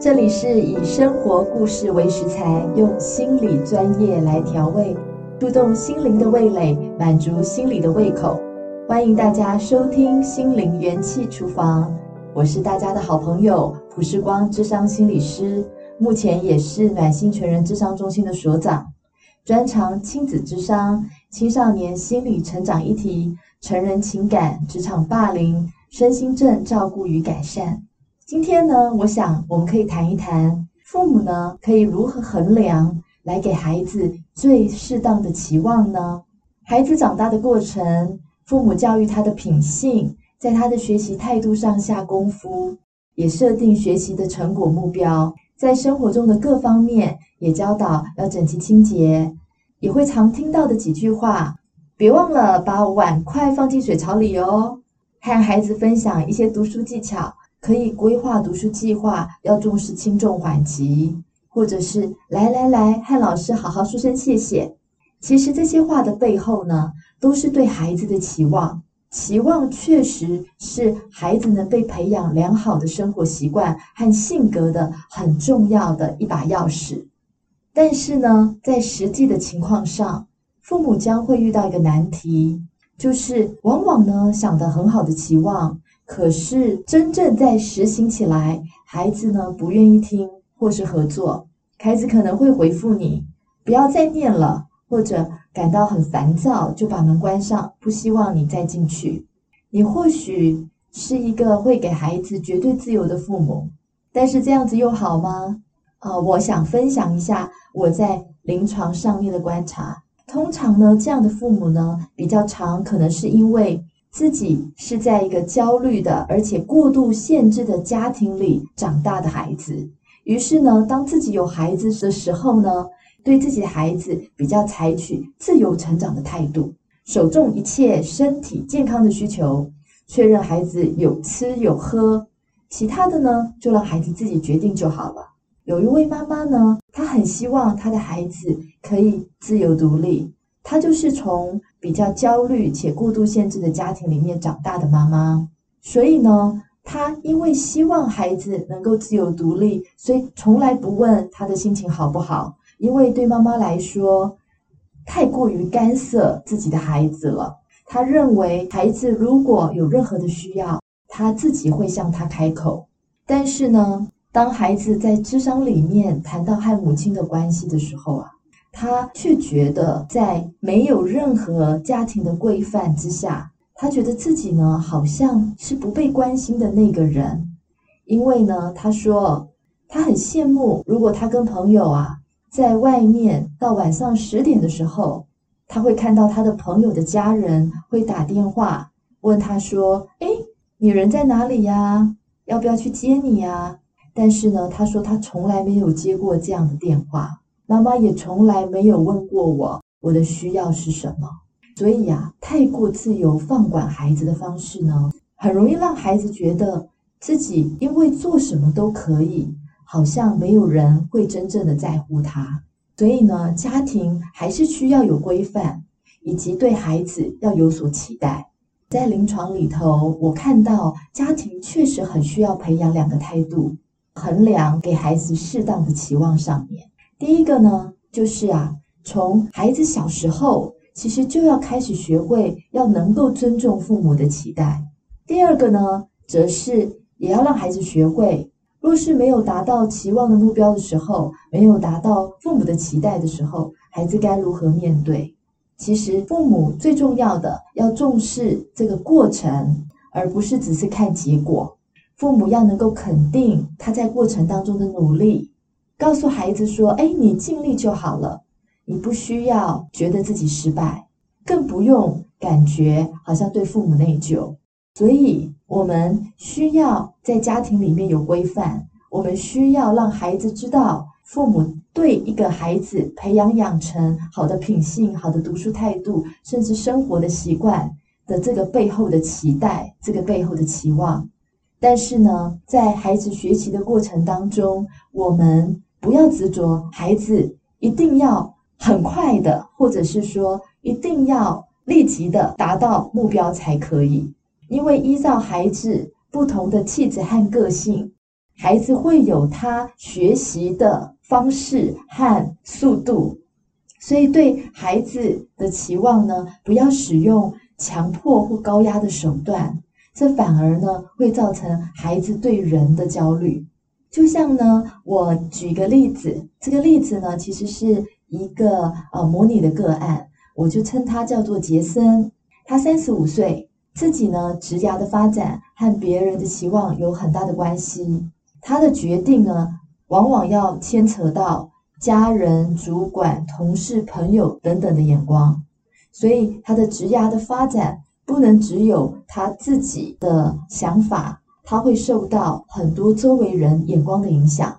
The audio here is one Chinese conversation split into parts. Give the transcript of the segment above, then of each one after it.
这里是以生活故事为食材，用心理专业来调味，触动心灵的味蕾，满足心理的胃口。欢迎大家收听《心灵元气厨房》，我是大家的好朋友朴世光，智商心理师，目前也是暖心全人智商中心的所长，专长亲子智商、青少年心理成长议题、成人情感、职场霸凌、身心症照顾与改善。今天呢，我想我们可以谈一谈父母呢，可以如何衡量来给孩子最适当的期望呢？孩子长大的过程，父母教育他的品性，在他的学习态度上下功夫，也设定学习的成果目标，在生活中的各方面也教导要整齐清洁，也会常听到的几句话：别忘了把碗筷放进水槽里哦。和孩子分享一些读书技巧。可以规划读书计划，要重视轻重缓急，或者是来来来，和老师好好说声谢谢。其实这些话的背后呢，都是对孩子的期望。期望确实是孩子能被培养良好的生活习惯和性格的很重要的一把钥匙。但是呢，在实际的情况上，父母将会遇到一个难题，就是往往呢，想得很好的期望。可是真正在实行起来，孩子呢，不愿意听或是合作，孩子可能会回复你不要再念了，或者感到很烦躁，就把门关上，不希望你再进去。你或许是一个会给孩子绝对自由的父母，但是这样子又好吗？啊、呃，我想分享一下我在临床上面的观察。通常呢，这样的父母呢，比较常可能是因为。自己是在一个焦虑的，而且过度限制的家庭里长大的孩子，于是呢，当自己有孩子的时候呢，对自己的孩子比较采取自由成长的态度，首重一切身体健康的需求，确认孩子有吃有喝，其他的呢，就让孩子自己决定就好了。有一位妈妈呢，她很希望她的孩子可以自由独立。她就是从比较焦虑且过度限制的家庭里面长大的妈妈，所以呢，她因为希望孩子能够自由独立，所以从来不问他的心情好不好，因为对妈妈来说，太过于干涉自己的孩子了。她认为孩子如果有任何的需要，他自己会向他开口。但是呢，当孩子在智商里面谈到和母亲的关系的时候啊。他却觉得，在没有任何家庭的规范之下，他觉得自己呢，好像是不被关心的那个人。因为呢，他说他很羡慕，如果他跟朋友啊在外面到晚上十点的时候，他会看到他的朋友的家人会打电话问他说：“哎，你人在哪里呀？要不要去接你呀？”但是呢，他说他从来没有接过这样的电话。妈妈也从来没有问过我，我的需要是什么。所以呀，太过自由放管孩子的方式呢，很容易让孩子觉得自己因为做什么都可以，好像没有人会真正的在乎他。所以呢，家庭还是需要有规范，以及对孩子要有所期待。在临床里头，我看到家庭确实很需要培养两个态度，衡量给孩子适当的期望上面。第一个呢，就是啊，从孩子小时候，其实就要开始学会要能够尊重父母的期待。第二个呢，则是也要让孩子学会，若是没有达到期望的目标的时候，没有达到父母的期待的时候，孩子该如何面对？其实父母最重要的要重视这个过程，而不是只是看结果。父母要能够肯定他在过程当中的努力。告诉孩子说：“哎，你尽力就好了，你不需要觉得自己失败，更不用感觉好像对父母内疚。所以，我们需要在家庭里面有规范，我们需要让孩子知道，父母对一个孩子培养养成好的品性、好的读书态度，甚至生活的习惯的这个背后的期待，这个背后的期望。但是呢，在孩子学习的过程当中，我们。”不要执着，孩子一定要很快的，或者是说一定要立即的达到目标才可以。因为依照孩子不同的气质和个性，孩子会有他学习的方式和速度，所以对孩子的期望呢，不要使用强迫或高压的手段，这反而呢会造成孩子对人的焦虑。就像呢，我举个例子，这个例子呢其实是一个呃模拟的个案，我就称他叫做杰森，他三十五岁。自己呢，职涯的发展和别人的期望有很大的关系。他的决定呢，往往要牵扯到家人、主管、同事、朋友等等的眼光，所以他的职涯的发展不能只有他自己的想法，他会受到很多周围人眼光的影响。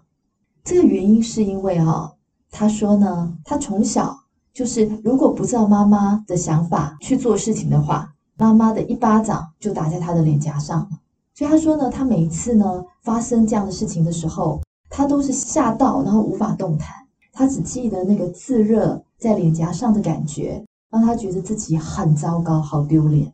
这个原因是因为哈、他说呢，他从小就是如果不照妈妈的想法去做事情的话。妈妈的一巴掌就打在他的脸颊上了，所以他说呢，他每一次呢发生这样的事情的时候，他都是吓到，然后无法动弹。他只记得那个炙热在脸颊上的感觉，让他觉得自己很糟糕，好丢脸。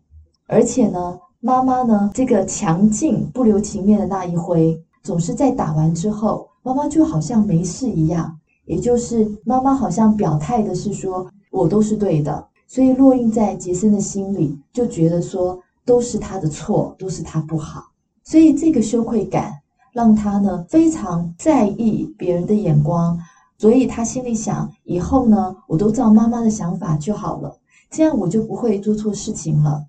而且呢，妈妈呢这个强劲不留情面的那一挥，总是在打完之后，妈妈就好像没事一样，也就是妈妈好像表态的是说，我都是对的。所以落印在杰森的心里，就觉得说都是他的错，都是他不好。所以这个羞愧感让他呢非常在意别人的眼光。所以他心里想，以后呢我都照妈妈的想法就好了，这样我就不会做错事情了。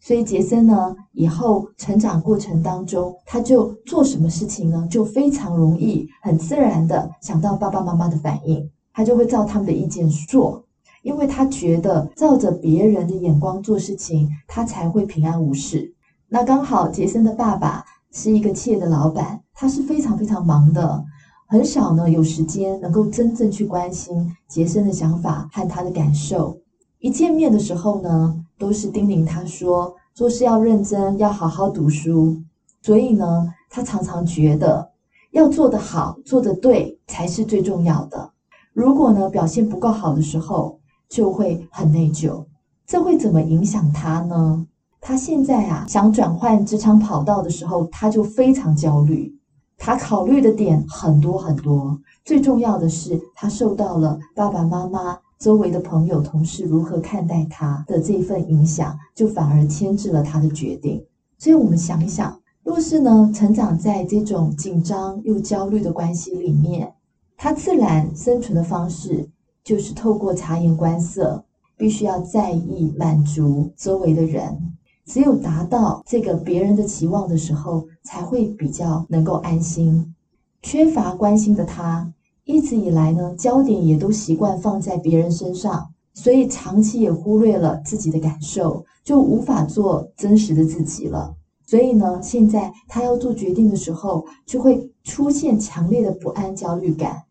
所以杰森呢以后成长过程当中，他就做什么事情呢，就非常容易、很自然的想到爸爸妈妈的反应，他就会照他们的意见做。因为他觉得照着别人的眼光做事情，他才会平安无事。那刚好杰森的爸爸是一个企业的老板，他是非常非常忙的，很少呢有时间能够真正去关心杰森的想法和他的感受。一见面的时候呢，都是叮咛他说做事要认真，要好好读书。所以呢，他常常觉得要做得好，做得对才是最重要的。如果呢表现不够好的时候，就会很内疚，这会怎么影响他呢？他现在啊想转换职场跑道的时候，他就非常焦虑。他考虑的点很多很多，最重要的是他受到了爸爸妈妈、周围的朋友、同事如何看待他的这份影响，就反而牵制了他的决定。所以我们想一想，若是呢成长在这种紧张又焦虑的关系里面，他自然生存的方式。就是透过察言观色，必须要在意满足周围的人，只有达到这个别人的期望的时候，才会比较能够安心。缺乏关心的他，一直以来呢，焦点也都习惯放在别人身上，所以长期也忽略了自己的感受，就无法做真实的自己了。所以呢，现在他要做决定的时候，就会出现强烈的不安、焦虑感。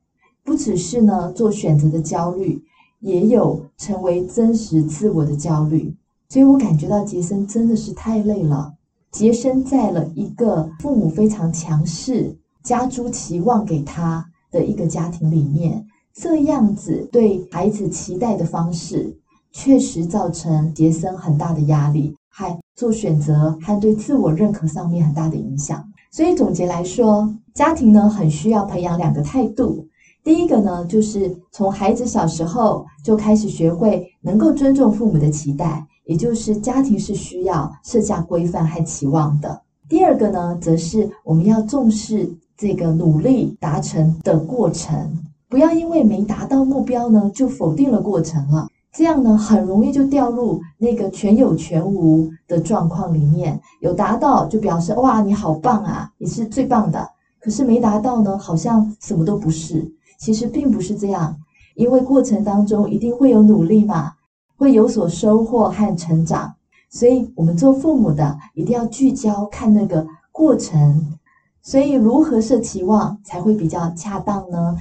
不只是呢做选择的焦虑，也有成为真实自我的焦虑。所以我感觉到杰森真的是太累了。杰森在了一个父母非常强势、加诸期望给他的一个家庭里面，这样子对孩子期待的方式，确实造成杰森很大的压力，还做选择和对自我认可上面很大的影响。所以总结来说，家庭呢很需要培养两个态度。第一个呢，就是从孩子小时候就开始学会能够尊重父母的期待，也就是家庭是需要设下规范和期望的。第二个呢，则是我们要重视这个努力达成的过程，不要因为没达到目标呢，就否定了过程了。这样呢，很容易就掉入那个全有全无的状况里面。有达到就表示哇，你好棒啊，你是最棒的。可是没达到呢，好像什么都不是。其实并不是这样，因为过程当中一定会有努力嘛，会有所收获和成长。所以，我们做父母的一定要聚焦看那个过程。所以，如何设期望才会比较恰当呢？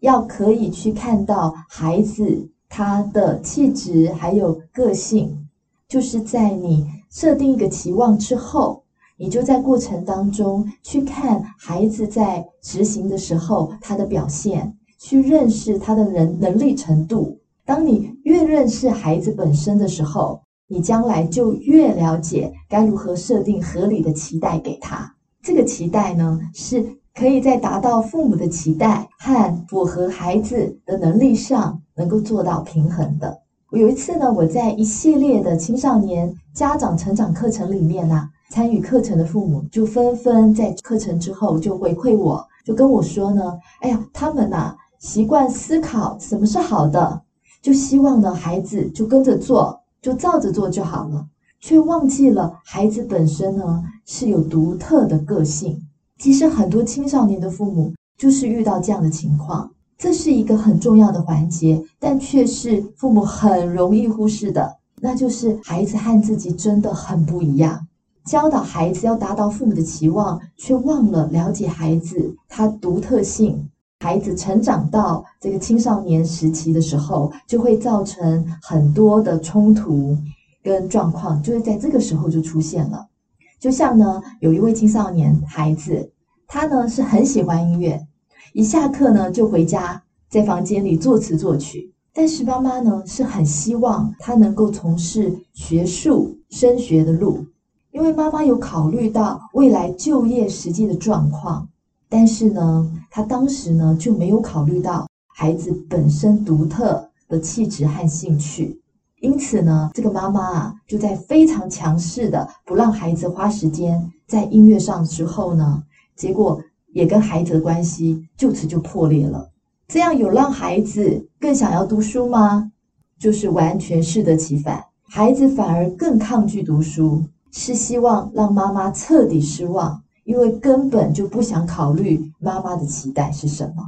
要可以去看到孩子他的气质还有个性，就是在你设定一个期望之后，你就在过程当中去看孩子在执行的时候他的表现。去认识他的人能力程度。当你越认识孩子本身的时候，你将来就越了解该如何设定合理的期待给他。这个期待呢，是可以在达到父母的期待和符合孩子的能力上，能够做到平衡的。我有一次呢，我在一系列的青少年家长成长课程里面呢、参与课程的父母就纷纷在课程之后就回馈我，就跟我说呢，哎呀，他们呐、习惯思考什么是好的，就希望呢孩子就跟着做，就照着做就好了。却忘记了孩子本身呢是有独特的个性。其实很多青少年的父母就是遇到这样的情况，这是一个很重要的环节，但却是父母很容易忽视的，那就是孩子和自己真的很不一样。教导孩子要达到父母的期望，却忘了了解孩子他独特性。孩子成长到这个青少年时期的时候，就会造成很多的冲突。跟状况就是在这个时候就出现了，就像呢，有一位青少年孩子，他呢是很喜欢音乐，一下课呢就回家，在房间里作词作曲。但是妈妈呢是很希望他能够从事学术升学的路，因为妈妈有考虑到未来就业实际的状况，但是呢，他当时呢就没有考虑到孩子本身独特的气质和兴趣。因此呢，这个妈妈啊，就在非常强势的不让孩子花时间在音乐上之后呢，结果也跟孩子的关系就此就破裂了。这样有让孩子更想要读书吗？就是完全适得其反，孩子反而更抗拒读书，是希望让妈妈彻底失望，因为根本就不想考虑妈妈的期待是什么。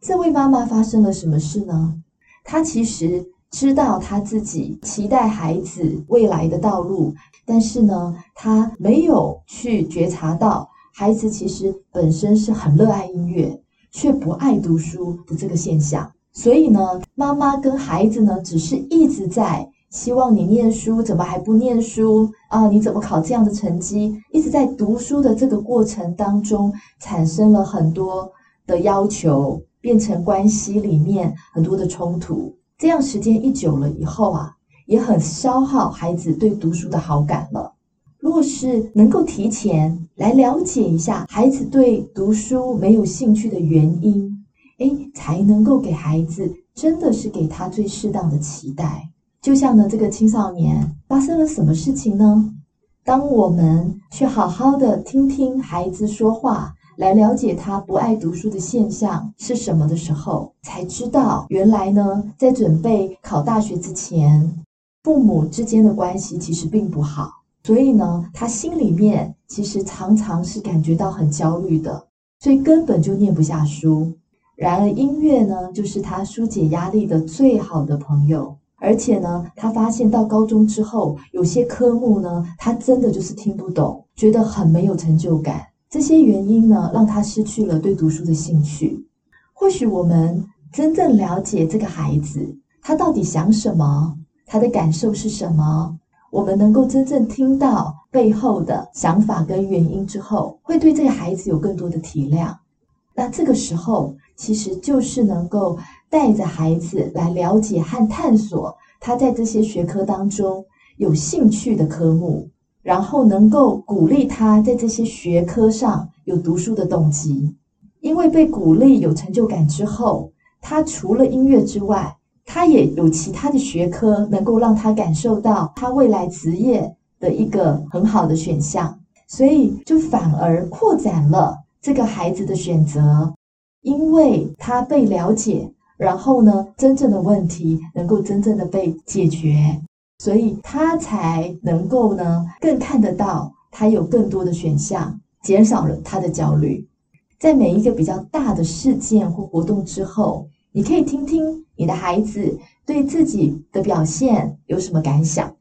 这位妈妈发生了什么事呢？她其实。知道他自己期待孩子未来的道路，但是呢，他没有去觉察到孩子其实本身是很热爱音乐，却不爱读书的这个现象。所以呢，妈妈跟孩子呢，只是一直在希望你念书，怎么还不念书啊？你怎么考这样的成绩？一直在读书的这个过程当中，产生了很多的要求，变成关系里面很多的冲突。这样时间一久了以后啊，也很消耗孩子对读书的好感了。若是能够提前来了解一下孩子对读书没有兴趣的原因，诶，才能够给孩子真的是给他最适当的期待。就像呢，这个青少年发生了什么事情呢？当我们去好好的听听孩子说话。来了解他不爱读书的现象是什么的时候，才知道原来呢，在准备考大学之前，父母之间的关系其实并不好，所以呢，他心里面其实常常是感觉到很焦虑的，所以根本就念不下书。然而音乐呢，就是他纾解压力的最好的朋友，而且呢，他发现到高中之后，有些科目呢，他真的就是听不懂，觉得很没有成就感。这些原因呢，让他失去了对读书的兴趣。或许我们真正了解这个孩子，他到底想什么，他的感受是什么，我们能够真正听到背后的想法跟原因之后，会对这个孩子有更多的体谅。那这个时候，其实就是能够带着孩子来了解和探索他在这些学科当中有兴趣的科目。然后能够鼓励他在这些学科上有读书的动机，因为被鼓励有成就感之后，他除了音乐之外，他也有其他的学科能够让他感受到他未来职业的一个很好的选项，所以就反而扩展了这个孩子的选择，因为他被了解，然后呢，真正的问题能够真正的被解决。所以他才能够呢，更看得到他有更多的选项，减少了他的焦虑。在每一个比较大的事件或活动之后，你可以听听你的孩子对自己的表现有什么感想。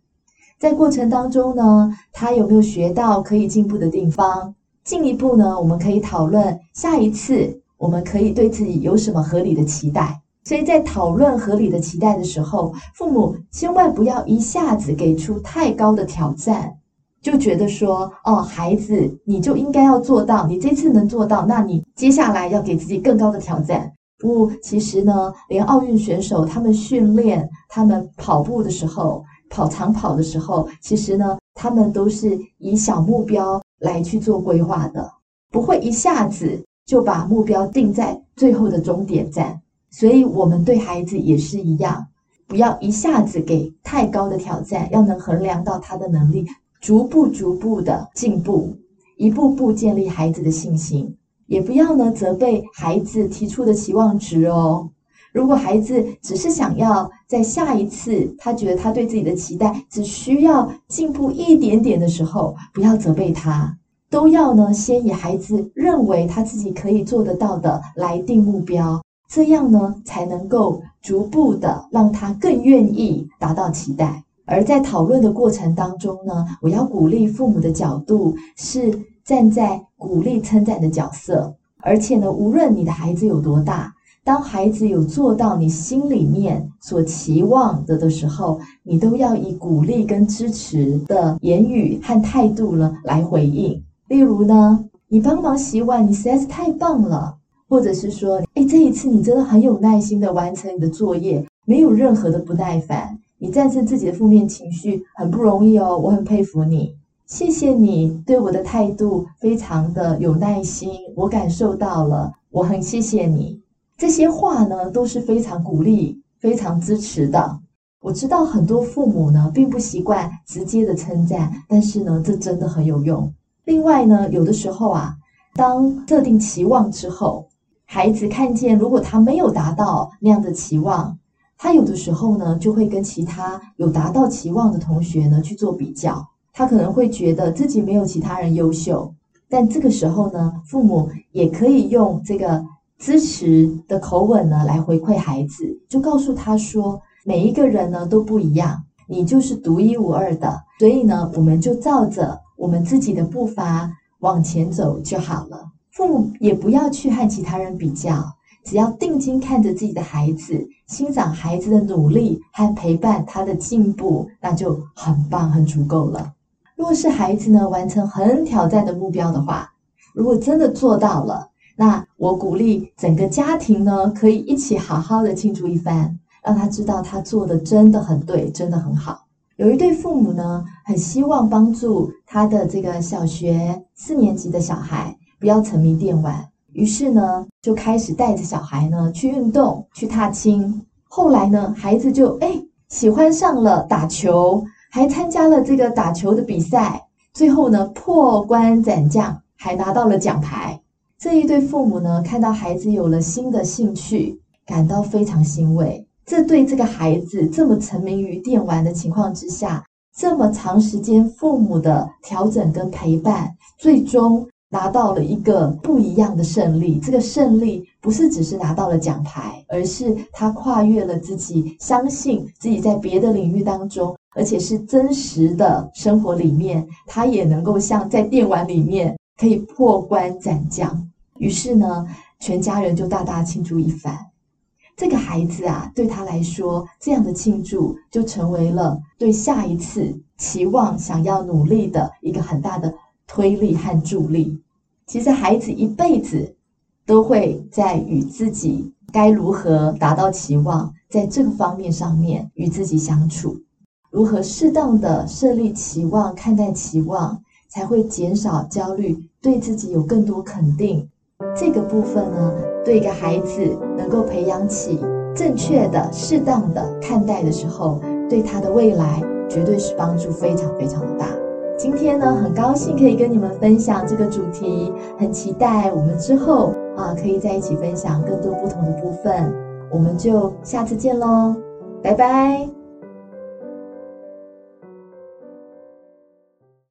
在过程当中呢，他有没有学到可以进步的地方？进一步呢，我们可以讨论下一次我们可以对自己有什么合理的期待。所以在讨论合理的期待的时候，父母千万不要一下子给出太高的挑战，就觉得说，哦，孩子，你就应该要做到，你这次能做到，那你接下来要给自己更高的挑战。不，其实呢，连奥运选手他们训练，他们跑步的时候，跑长跑的时候，其实呢，他们都是以小目标来去做规划的，不会一下子就把目标定在最后的终点站。所以，我们对孩子也是一样，不要一下子给太高的挑战，要能衡量到他的能力，逐步逐步的进步，一步步建立孩子的信心。也不要呢责备孩子提出的期望值哦。如果孩子只是想要在下一次，他觉得他对自己的期待只需要进步一点点的时候，不要责备他，都要呢先以孩子认为他自己可以做得到的来定目标。这样呢，才能够逐步的让他更愿意达到期待。而在讨论的过程当中呢，我要鼓励父母的角度是站在鼓励称赞的角色。而且呢，无论你的孩子有多大，当孩子有做到你心里面所期望的的时候，你都要以鼓励跟支持的言语和态度呢来回应。例如呢，你帮忙洗碗，你实在是太棒了。或者是说，这一次你真的很有耐心的完成你的作业，没有任何的不耐烦，你战胜自己的负面情绪很不容易哦，我很佩服你，谢谢你对我的态度非常的有耐心，我感受到了，我很谢谢你。这些话呢都是非常鼓励、非常支持的。我知道很多父母呢并不习惯直接的称赞，但是呢这真的很有用。另外呢，有的时候啊，当设定期望之后。孩子看见，如果他没有达到那样的期望，他有的时候呢，就会跟其他有达到期望的同学呢去做比较。他可能会觉得自己没有其他人优秀，但这个时候呢，父母也可以用这个支持的口吻呢来回馈孩子，就告诉他说，每一个人呢都不一样，你就是独一无二的，所以呢，我们就照着我们自己的步伐往前走就好了。父母也不要去和其他人比较，只要定睛看着自己的孩子，欣赏孩子的努力和陪伴他的进步，那就很棒、很足够了。若是孩子呢完成很挑战的目标的话，如果真的做到了，那我鼓励整个家庭呢可以一起好好的庆祝一番，让他知道他做的真的很对，真的很好。有一对父母呢，很希望帮助他的这个小学四年级的小孩。不要沉迷电玩，于是呢，就开始带着小孩呢去运动，去踏青。后来呢，孩子就哎喜欢上了打球，还参加了这个打球的比赛。最后呢，破关斩将，还拿到了奖牌。这一对父母呢，看到孩子有了新的兴趣，感到非常欣慰。这对这个孩子这么沉迷于电玩的情况之下，这么长时间父母的调整跟陪伴，最终。拿到了一个不一样的胜利，这个胜利不是只是拿到了奖牌，而是他跨越了自己，相信自己在别的领域当中，而且是真实的生活里面，他也能够像在电玩里面可以破关斩将。于是呢，全家人就大大庆祝一番。这个孩子啊，对他来说，这样的庆祝就成为了对下一次期望、想要努力的一个很大的。推力和助力，其实孩子一辈子都会在与自己该如何达到期望，在这个方面上面与自己相处，如何适当的设立期望，看待期望，才会减少焦虑，对自己有更多肯定。这个部分呢，对一个孩子能够培养起正确的、适当的看待的时候，对他的未来绝对是帮助非常非常的大。今天呢，很高兴可以跟你们分享这个主题，很期待我们之后啊可以在一起分享更多不同的部分。我们就下次见喽，拜拜。